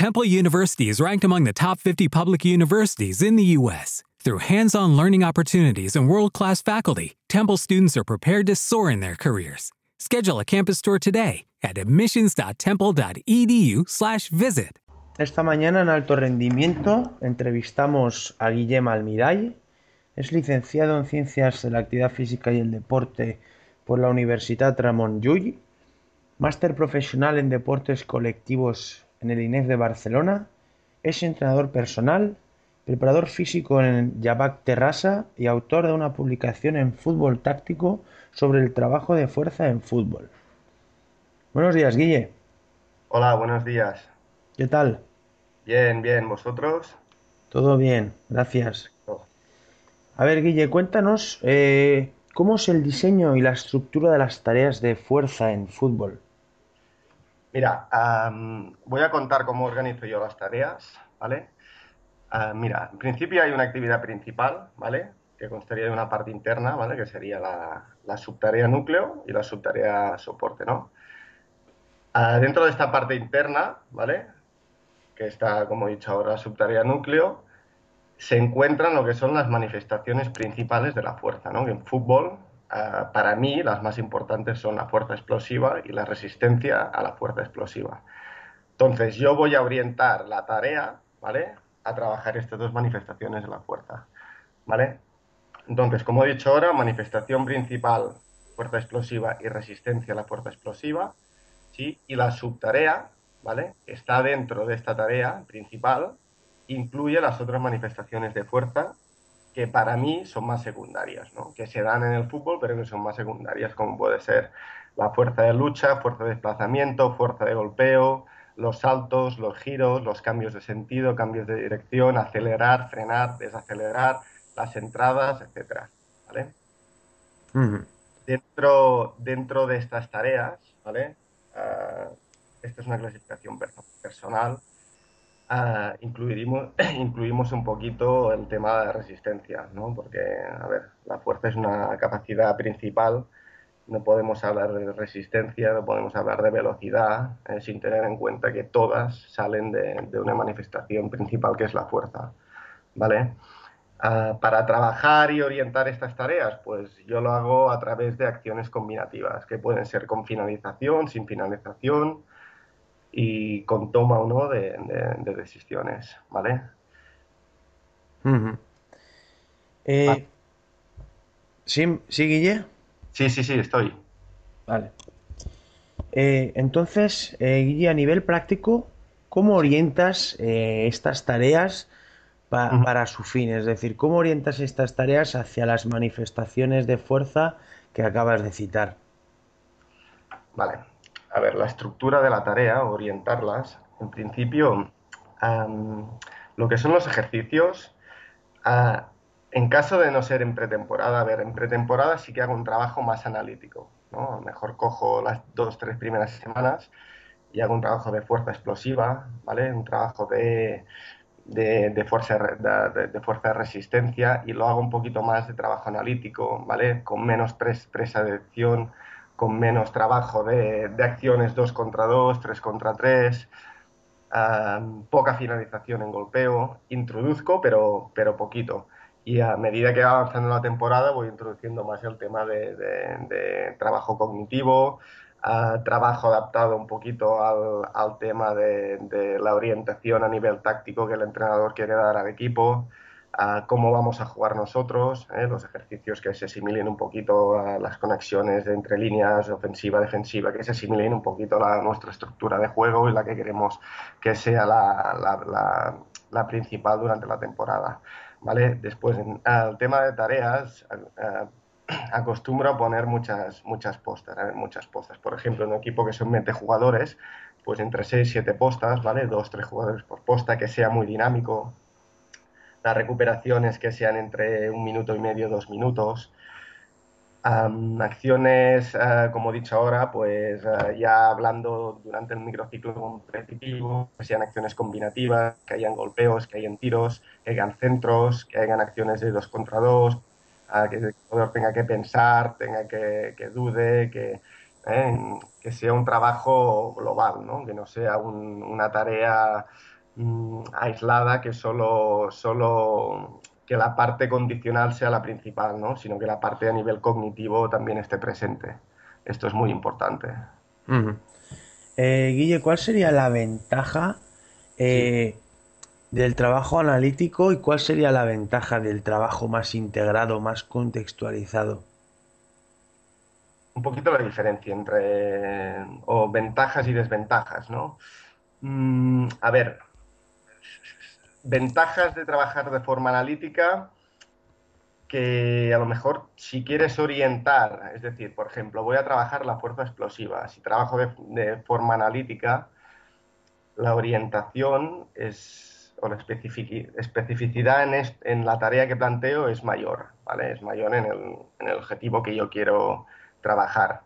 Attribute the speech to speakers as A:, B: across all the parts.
A: Temple University is ranked among the top 50 public universities in the U.S. Through hands on learning opportunities and world class faculty, Temple students are prepared to soar in their careers. Schedule a campus tour today at admissions.temple.edu/slash visit.
B: Esta mañana en Alto Rendimiento entrevistamos a Guillem Almiray. Es licenciado en Ciencias de la Actividad Física y el Deporte por la Universidad Ramon Llull, máster profesional en deportes colectivos en el INEF de Barcelona, es entrenador personal, preparador físico en Yabac Terrassa y autor de una publicación en Fútbol Táctico sobre el trabajo de fuerza en fútbol. Buenos días, Guille.
C: Hola, buenos días.
B: ¿Qué tal?
C: Bien, bien, ¿vosotros?
B: Todo bien, gracias. A ver, Guille, cuéntanos eh, cómo es el diseño y la estructura de las tareas de fuerza en fútbol.
C: Mira, voy a contar cómo organizo yo las tareas, ¿vale? mira, en principio hay una actividad principal, ¿vale? Que constaría de una parte interna, ¿vale? Que sería la, subtarea núcleo y la subtarea soporte, ¿no? dentro de esta parte interna, ¿vale? Que está, como he dicho ahora, la subtarea núcleo, se encuentran lo que son las manifestaciones principales de la fuerza, ¿no? en fútbol Ah, para mí las más importantes son la fuerza explosiva y la resistencia a la fuerza explosiva. Entonces yo voy a orientar la tarea, ¿vale? A trabajar estas dos manifestaciones de la fuerza, ¿vale? Entonces, como he dicho ahora, manifestación principal, fuerza explosiva y resistencia a la fuerza explosiva, ¿sí? Y la subtarea, ¿vale? Está dentro de esta tarea principal, incluye las otras manifestaciones de fuerza que para mí son más secundarias, ¿no? que se dan en el fútbol, pero que son más secundarias, como puede ser la fuerza de lucha, fuerza de desplazamiento, fuerza de golpeo, los saltos, los giros, los cambios de sentido, cambios de dirección, acelerar, frenar, desacelerar, las entradas, etcétera, ¿vale? dentro, dentro de estas tareas, ¿vale? Ah, esta es una clasificación personal Uh, incluimos, un poquito el tema de resistencia, ¿no? Porque, a ver, la fuerza es una capacidad principal, no podemos hablar de resistencia, no podemos hablar de velocidad, eh, sin tener en cuenta que todas salen de, una manifestación principal que es la fuerza, ¿vale? Ah, para trabajar y orientar estas tareas, pues yo lo hago a través de acciones combinativas, que pueden ser con finalización, sin finalización, y con toma o no de, decisiones, ¿vale?
B: Eh, ah. ¿sí, ¿Sí, Guille?
C: Sí, sí, sí, estoy.
B: Vale. Eh, entonces, eh, Guille, a nivel práctico, ¿cómo orientas estas tareas para su fin? Es decir, ¿cómo orientas estas tareas hacia las manifestaciones de fuerza que acabas de citar?
C: Vale a ver, la estructura de la tarea, orientarlas, en principio, lo que son los ejercicios, ah, en caso de no ser en pretemporada, a ver, en pretemporada sí que hago un trabajo más analítico, ¿no? A lo mejor cojo las dos, tres primeras semanas y hago un trabajo de fuerza explosiva, ¿vale? Un trabajo de, de, fuerza, de, de, fuerza de resistencia y lo hago un poquito más de trabajo analítico, ¿vale? Con menos presa de acción, con menos trabajo de, acciones 2 contra 2, 3 contra 3, poca finalización en golpeo, introduzco pero, pero poquito. Y a medida que va avanzando la temporada voy introduciendo más el tema de, trabajo cognitivo, trabajo adaptado un poquito al, tema de, la orientación a nivel táctico que el entrenador quiere dar al equipo, cómo vamos a jugar nosotros, ¿eh? los ejercicios que se asimilen un poquito a las conexiones entre líneas ofensiva, defensiva, que se asimilen un poquito a nuestra estructura de juego y la que queremos que sea la, principal durante la temporada. ¿vale? Después, en, el tema de tareas, acostumbro a poner muchas, muchas postas, ¿eh? muchas postas. Por ejemplo, en un equipo que son 20 jugadores, pues entre 6 y 7 postas, ¿vale? 2 3 jugadores por posta, que sea muy dinámico, las recuperaciones que sean entre un minuto y medio, dos minutos. acciones, eh, como he dicho ahora, pues eh, ya hablando durante el microciclo competitivo, que sean acciones combinativas, que hayan golpeos, que hayan tiros, que hayan centros, que hayan acciones de dos contra dos, que el jugador tenga que pensar, tenga que, que dude, que, ¿eh? que sea un trabajo global, ¿no? que no sea una tarea mm, aislada que solo, solo que la parte condicional sea la principal, ¿no? sino que la parte a nivel cognitivo también esté presente. Esto es muy importante.
B: Eh, Guille, ¿cuál sería la ventaja eh, del trabajo analítico y cuál sería la ventaja del trabajo más integrado, más contextualizado?
C: Un poquito la diferencia entre o ventajas y desventajas, ¿no? Mm, a ver, ventajas de trabajar de forma analítica que a lo mejor si quieres orientar, es decir, por ejemplo, voy a trabajar la fuerza explosiva, si trabajo de, forma analítica, la orientación es, o la especificidad en, la tarea que planteo es mayor, ¿vale? Es mayor en el, en el objetivo que yo quiero trabajar.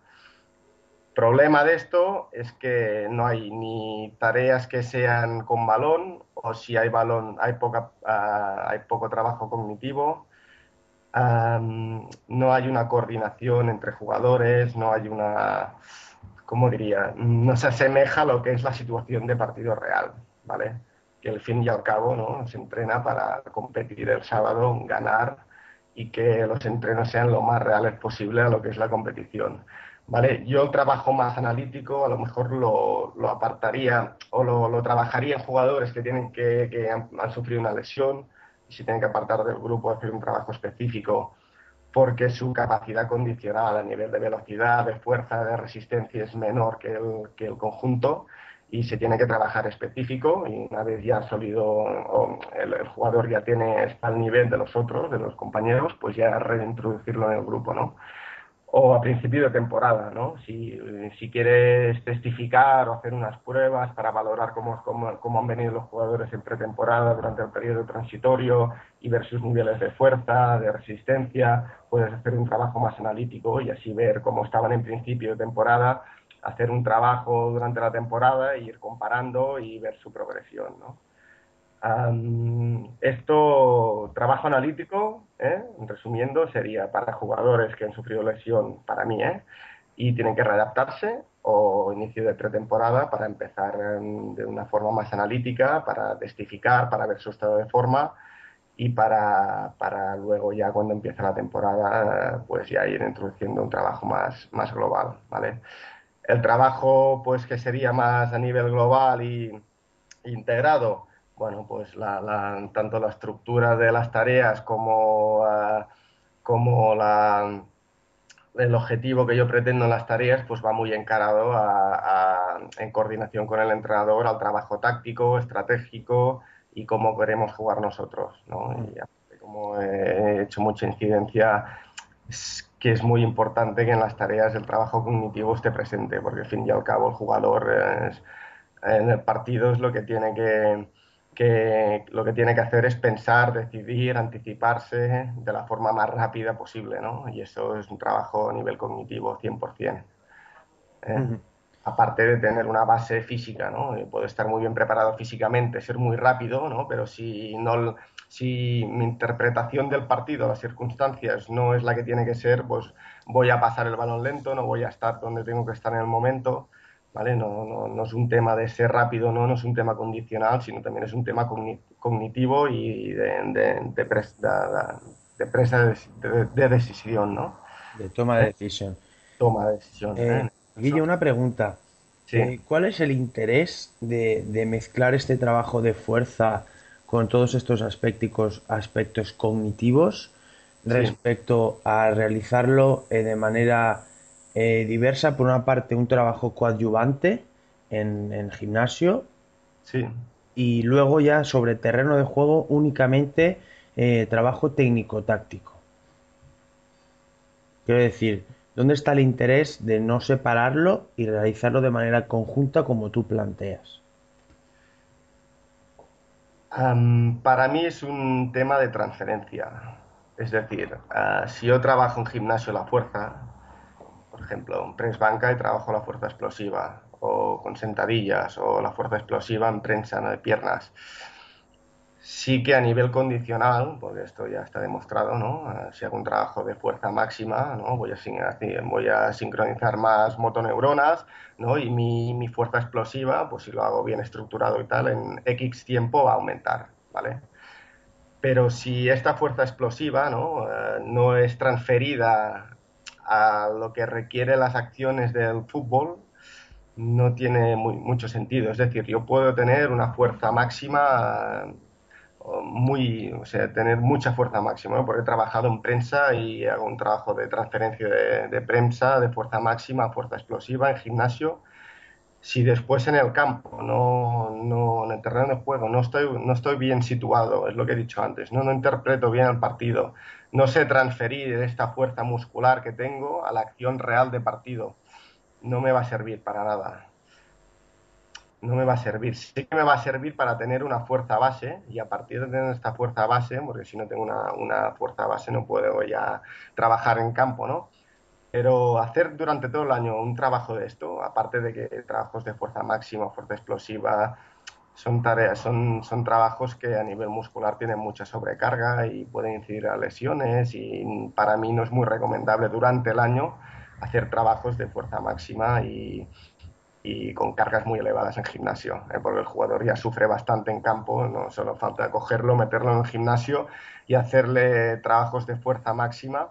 C: Problema de esto es que no hay ni tareas que sean con balón o si hay balón hay, poca, ah, hay poco trabajo cognitivo, no hay una coordinación entre jugadores, no hay una, ¿cómo diría? No se asemeja a lo que es la situación de partido real, ¿vale? Que al fin y al cabo ¿no? se entrena para competir el sábado, ganar y que los entrenos sean lo más reales posible a lo que es la competición. ¿Vale? Yo el trabajo más analítico a lo mejor lo, lo apartaría o lo, lo, trabajaría jugadores que, tienen que, que han, sufrido una lesión y si tienen que apartar del grupo hacer un trabajo específico porque su capacidad condicional a nivel de velocidad, de fuerza, de resistencia es menor que el, que el conjunto y se tiene que trabajar específico y una vez ya sólido o el, el, jugador ya tiene está al nivel de los otros, de los compañeros, pues ya reintroducirlo en el grupo, ¿no? O a principio de temporada, ¿no? Si, si, quieres testificar o hacer unas pruebas para valorar cómo, cómo, cómo, han venido los jugadores en pretemporada durante el periodo transitorio y ver sus niveles de fuerza, de resistencia, puedes hacer un trabajo más analítico y así ver cómo estaban en principio de temporada, hacer un trabajo durante la temporada e ir comparando y ver su progresión, ¿no? Esto, trabajo analítico, ¿eh? resumiendo, sería para jugadores que han sufrido lesión, para mí, ¿eh? y tienen que readaptarse, o inicio de pretemporada para empezar de una forma más analítica, para testificar, para ver su estado de forma y para, para luego ya cuando empieza la temporada, pues ya ir introduciendo un trabajo más, más global, ¿vale? El trabajo, pues que sería más a nivel global y integrado, bueno, pues la, tanto la estructura de las tareas como, uh, como la, el objetivo que yo pretendo en las tareas, pues va muy encarado a, en coordinación con el entrenador al trabajo táctico, estratégico y cómo queremos jugar nosotros. ¿no? Y como he hecho mucha incidencia, es que es muy importante que en las tareas el trabajo cognitivo esté presente, porque al fin y al cabo el jugador es, en el partido es lo que tiene que que lo que tiene que hacer es pensar, decidir, anticiparse de la forma más rápida posible, ¿no? Y eso es un trabajo a nivel cognitivo 100%. ¿eh? Aparte de tener una base física, ¿no? Puedo estar muy bien preparado físicamente, ser muy rápido, ¿no? Pero si, no, si mi interpretación del partido, las circunstancias, no es la que tiene que ser, pues voy a pasar el balón lento, no voy a estar donde tengo que estar en el momento, ¿vale? No, no, no, es un tema de ser rápido, no, no es un tema condicional, sino también es un tema cognitivo y de, de, de, presa, de, presa de, decisión, ¿no?
B: De toma de decisión.
C: Toma de decisión.
B: Eh, ¿eh? Guille, una pregunta.
C: Sí.
B: Eh, ¿Cuál es el interés de, mezclar este trabajo de fuerza con todos estos aspectos, aspectos cognitivos respecto sí. a realizarlo de manera eh, diversa. Por una parte, un trabajo coadyuvante en, en gimnasio.
C: Sí.
B: Y luego ya sobre terreno de juego únicamente eh, trabajo técnico-táctico. Quiero decir, ¿dónde está el interés de no separarlo y realizarlo de manera conjunta como tú planteas?
C: Um, para mí es un tema de transferencia. Es decir, uh, si yo trabajo en gimnasio la fuerza, por ejemplo, en press banca y trabajo la fuerza explosiva, o con sentadillas, o la fuerza explosiva en prensa de piernas. Sí que a nivel condicional, porque esto ya está demostrado, ¿no? Eh, si hago un trabajo de fuerza máxima, ¿no? Voy a, voy a sincronizar más motoneuronas, ¿no? Y mi, mi, fuerza explosiva, pues si lo hago bien estructurado y tal, en X tiempo va a aumentar, ¿vale? Pero si esta fuerza explosiva, ¿no? Eh, no es transferida a lo que requiere las acciones del fútbol, no tiene mucho sentido. Es decir, yo puedo tener una fuerza máxima muy, o sea, tener mucha fuerza máxima, porque he trabajado en prensa y hago un trabajo de transferencia de, prensa, de fuerza máxima, fuerza explosiva en gimnasio. Si después en el campo, no, no en el terreno de juego, no estoy, no estoy bien situado, es lo que he dicho antes, no, no interpreto bien el partido, no sé transferir esta fuerza muscular que tengo a la acción real de partido, no me va a servir para nada no me va a servir. Sí que me va a servir para tener una fuerza base y a partir de tener esta fuerza base, porque si no tengo una, fuerza base no puedo ya trabajar en campo, ¿no? Pero hacer durante todo el año un trabajo de esto, aparte de que trabajos de fuerza máxima, fuerza explosiva, son tareas, son, son trabajos que a nivel muscular tienen mucha sobrecarga y pueden incidir a lesiones y para mí no es muy recomendable durante el año hacer trabajos de fuerza máxima y, y con cargas muy elevadas en gimnasio, ¿eh? porque el jugador ya sufre bastante en campo, no solo falta cogerlo, meterlo en el gimnasio y hacerle trabajos de fuerza máxima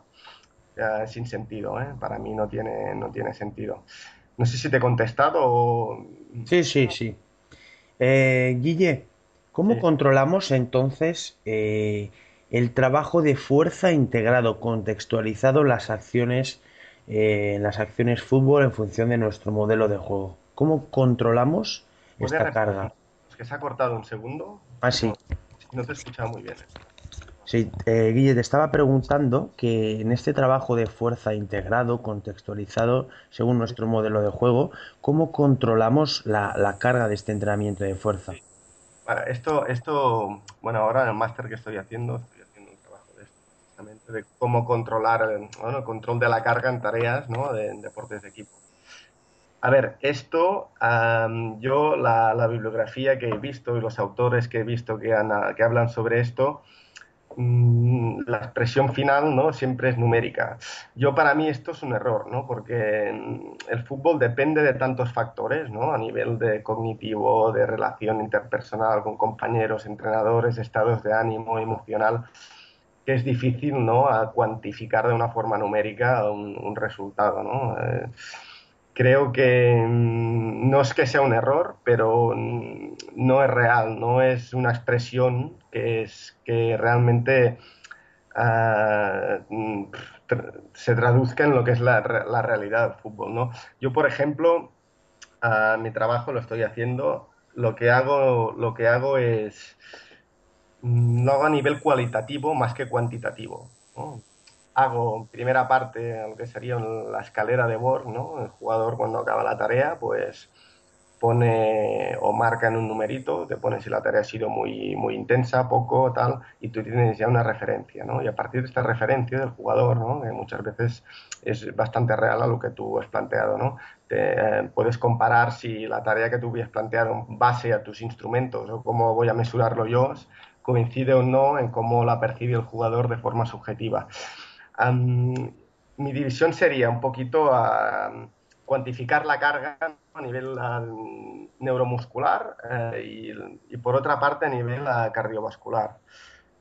C: sin sentido, ¿eh? para mí no tiene, no tiene sentido. No sé si te he contestado o...
B: Sí, sí, sí. Eh, Guille, ¿cómo controlamos entonces el trabajo de fuerza integrado, contextualizado las acciones, las acciones fútbol en función de nuestro modelo de juego? ¿Cómo controlamos esta carga?
C: Es que se ha cortado un segundo.
B: Ah, sí.
C: No, te he escuchado muy bien.
B: Sí, eh, Guille, te estaba preguntando que en este trabajo de fuerza integrado, contextualizado según nuestro modelo de juego, ¿cómo controlamos la, carga de este entrenamiento de fuerza?
C: Vale, esto, esto, bueno, ahora en el máster que estoy haciendo, estoy haciendo un trabajo de esto, precisamente, de cómo controlar el, el control de la carga en tareas ¿no? de deportes de equipo. A ver, esto, yo la, bibliografía que he visto y los autores que he visto que, que hablan sobre esto, la expresión final ¿no? siempre es numérica. Yo para mí esto es un error, ¿no? porque mm, el fútbol depende de tantos factores, ¿no? a nivel de cognitivo, de relación interpersonal con compañeros, entrenadores, estados de ánimo, emocional, que es difícil ¿no? a cuantificar de una forma numérica un, resultado. ¿no? Eh, creo que mm, no es que sea un error, pero mm, no es real, no es una expresión que, es, que realmente ah, mm, se traduzca en lo que es la, realidad del fútbol. ¿no? Yo, por ejemplo, a mi trabajo lo estoy haciendo, lo que hago, lo que hago es, lo hago a nivel cualitativo más que cuantitativo hago primera parte, lo que sería la escalera de Borg, ¿no? El jugador cuando acaba la tarea, pues pone o marca en un numerito, te pone si la tarea ha sido muy, muy intensa, poco, tal, y tú tienes ya una referencia, ¿no? Y a partir de esta referencia del jugador, ¿no? Que muchas veces es bastante real a lo que tú has planteado, ¿no? Te, eh, puedes comparar si la tarea que tú hubieras planteado en base a tus instrumentos o cómo voy a mesurarlo yo, coincide o no en cómo la percibe el jugador de forma subjetiva mi división sería un poquito cuantificar la carga a nivel neuromuscular eh, y, por otra parte a nivel cardiovascular.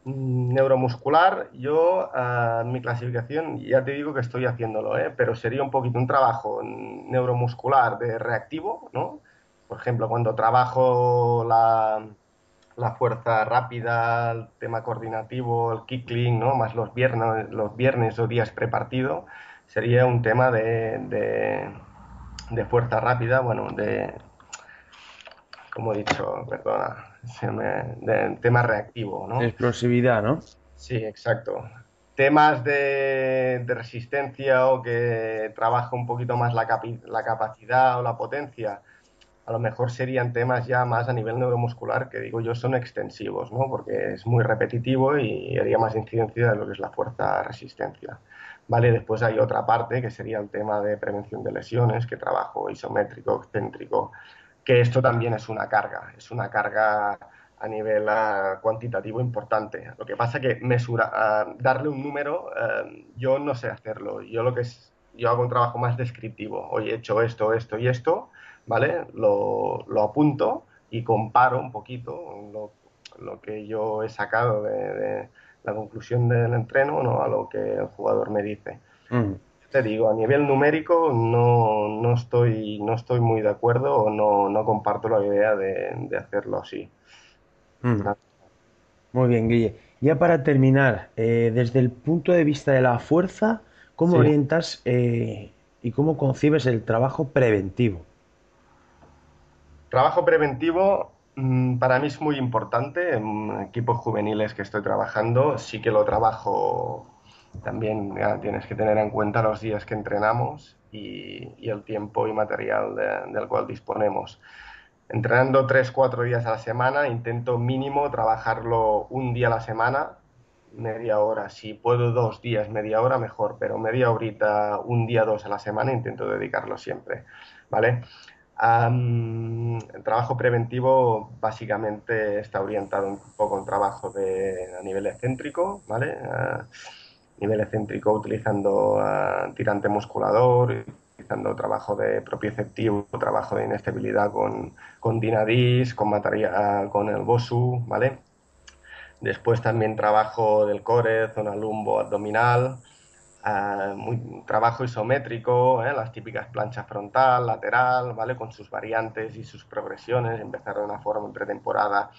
C: Mm, neuromuscular, yo en mi clasificación ya te digo que estoy haciéndolo, ¿eh? pero sería un poquito un trabajo neuromuscular de reactivo, ¿no? Por ejemplo, cuando trabajo la, la fuerza rápida, el tema coordinativo, el kickling, ¿no? más los viernes, los viernes o días prepartido, sería un tema de, de, fuerza rápida, bueno, de, como he dicho, perdona, de tema reactivo, ¿no?
B: explosividad, ¿no?
C: Sí, exacto. Temas de, de resistencia o que trabaja un poquito más la, la capacidad o la potencia, a lo mejor serían temas ya más a nivel neuromuscular que digo yo son extensivos, ¿no? porque es muy repetitivo y haría más incidencia de lo que es la fuerza resistencia. Vale, después hay otra parte que sería el tema de prevención de lesiones, que trabajo isométrico, excéntrico, que esto también es una carga, es una carga a nivel uh, cuantitativo importante. Lo que pasa que mesura, uh, darle un número, uh, yo no sé hacerlo. Yo lo que es, yo hago un trabajo más descriptivo. Hoy he hecho esto, esto y esto, ¿vale? Lo, lo apunto y comparo un poquito lo, lo que yo he sacado de, de, la conclusión del entreno ¿no? a lo que el jugador me dice. Mm. Te digo, a nivel numérico no, no, estoy, no estoy muy de acuerdo o no, no comparto la idea de, de hacerlo así.
B: Mm. Muy bien, Guille. Ya para terminar, eh, desde el punto de vista de la fuerza, ¿cómo sí. orientas eh, y cómo concibes el trabajo preventivo?
C: Trabajo preventivo mmm, para mí es muy importante. En equipos juveniles que estoy trabajando, sí que lo trabajo también. Ya, tienes que tener en cuenta los días que entrenamos y, el tiempo y material de, del cual disponemos entrenando 3-4 días a la semana, intento mínimo trabajarlo un día a la semana, media hora. Si puedo dos días, media hora, mejor, pero media horita, un día, dos a la semana, intento dedicarlo siempre, ¿vale? Um, el trabajo preventivo básicamente está orientado un poco en trabajo de, a nivel excéntrico, ¿vale? Uh, nivel excéntrico utilizando tirante musculador, utilizando trabajo de propioceptivo, trabajo de inestabilidad con, con Dinadis, con, materia, con el BOSU, ¿vale? Después también trabajo del core, zona lumbo abdominal, uh, muy, trabajo isométrico, ¿eh? las típicas planchas frontal, lateral, ¿vale? Con sus variantes y sus progresiones, empezar de una forma en pretemporada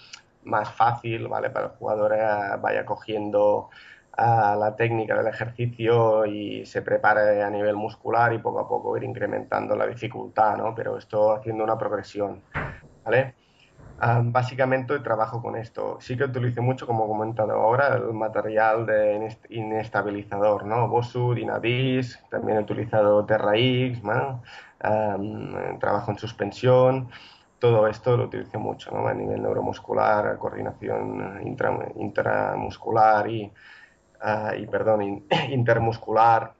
C: más fácil, ¿vale? Para el jugador uh, vaya cogiendo a la técnica del ejercicio y se prepare a nivel muscular y poco a poco ir incrementando la dificultad, ¿no? Pero esto haciendo una progresión, ¿vale? Básicamente trabajo con esto. Sí que utilizo mucho, como he comentado ahora, el material de inestabilizador, ¿no? Bosu, Dinadis, también he utilizado TerraX, ¿no? Trabajo en suspensión, todo esto lo utilizo mucho, ¿no? A nivel neuromuscular, coordinación intra, intramuscular y uh, y perdón, in, intermuscular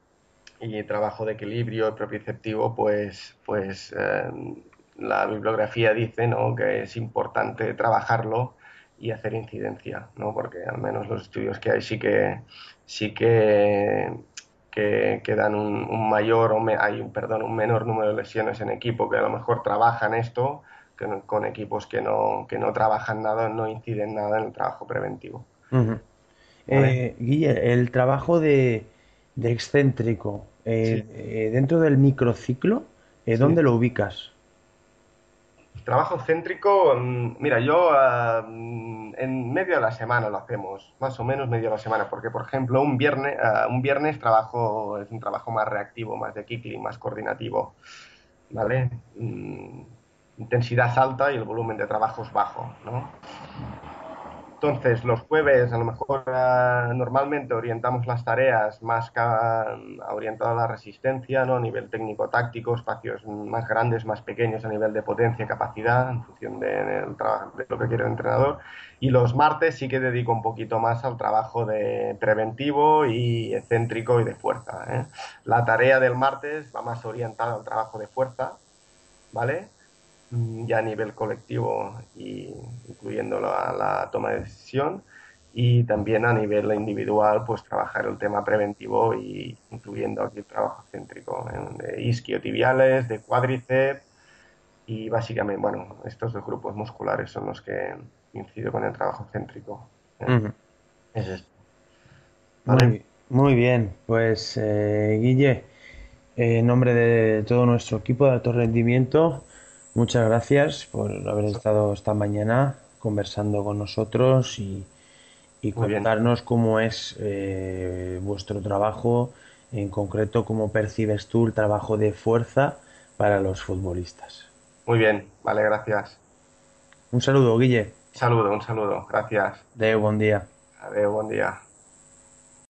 C: y trabajo de equilibrio propioceptivo, pues, pues eh, la bibliografía dice ¿no? que es importante trabajarlo y hacer incidencia, ¿no? porque al menos los estudios que hay sí que, sí que, que, que dan un, un, mayor o me, hay un, perdón, un menor número de lesiones en equipo que a lo mejor trabajan esto que no, con equipos que no, que no trabajan nada, no inciden nada en el trabajo preventivo.
B: Uh -huh. Vale. Eh, Guille, el trabajo de, de excéntrico eh, sí. eh, dentro del microciclo, ¿dónde sí. lo ubicas?
C: Trabajo céntrico, mm, mira, yo uh, en medio de la semana lo hacemos, más o menos medio de la semana, porque por ejemplo un viernes, uh, un viernes trabajo, es un trabajo más reactivo, más de kickling, más coordinativo, ¿vale? Mm, intensidad alta y el volumen de trabajo es bajo, ¿no? Entonces, los jueves a lo mejor uh, normalmente orientamos las tareas más orientadas a la resistencia, ¿no? a nivel técnico-táctico, espacios más grandes, más pequeños a nivel de potencia capacidad, en función de, lo que quiere el entrenador. Y los martes sí que dedico un poquito más al trabajo de preventivo y excéntrico y de fuerza. ¿eh? La tarea del martes va más orientada al trabajo de fuerza, ¿vale? Ya a nivel colectivo y incluyendo la, la, toma de decisión y también a nivel individual pues trabajar el tema preventivo y incluyendo aquí el trabajo céntrico ¿eh? de isquiotibiales, de cuádriceps y básicamente, bueno, estos dos grupos musculares son los que incido con el trabajo céntrico. ¿eh? Uh -huh. Es esto.
B: ¿Vale? Muy, muy, bien, pues eh, Guille, en nombre de todo nuestro equipo de alto rendimiento, Muchas gracias por haber estado esta mañana conversando con nosotros y, y contarnos cómo es eh, vuestro trabajo, en concreto cómo percibes tú el trabajo de fuerza para los futbolistas.
C: Muy bien, vale, gracias.
B: Un saludo, Guille.
C: Saludo, un saludo, gracias.
B: Adeu, buen día.
C: Adeu, buen día.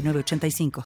D: 906985.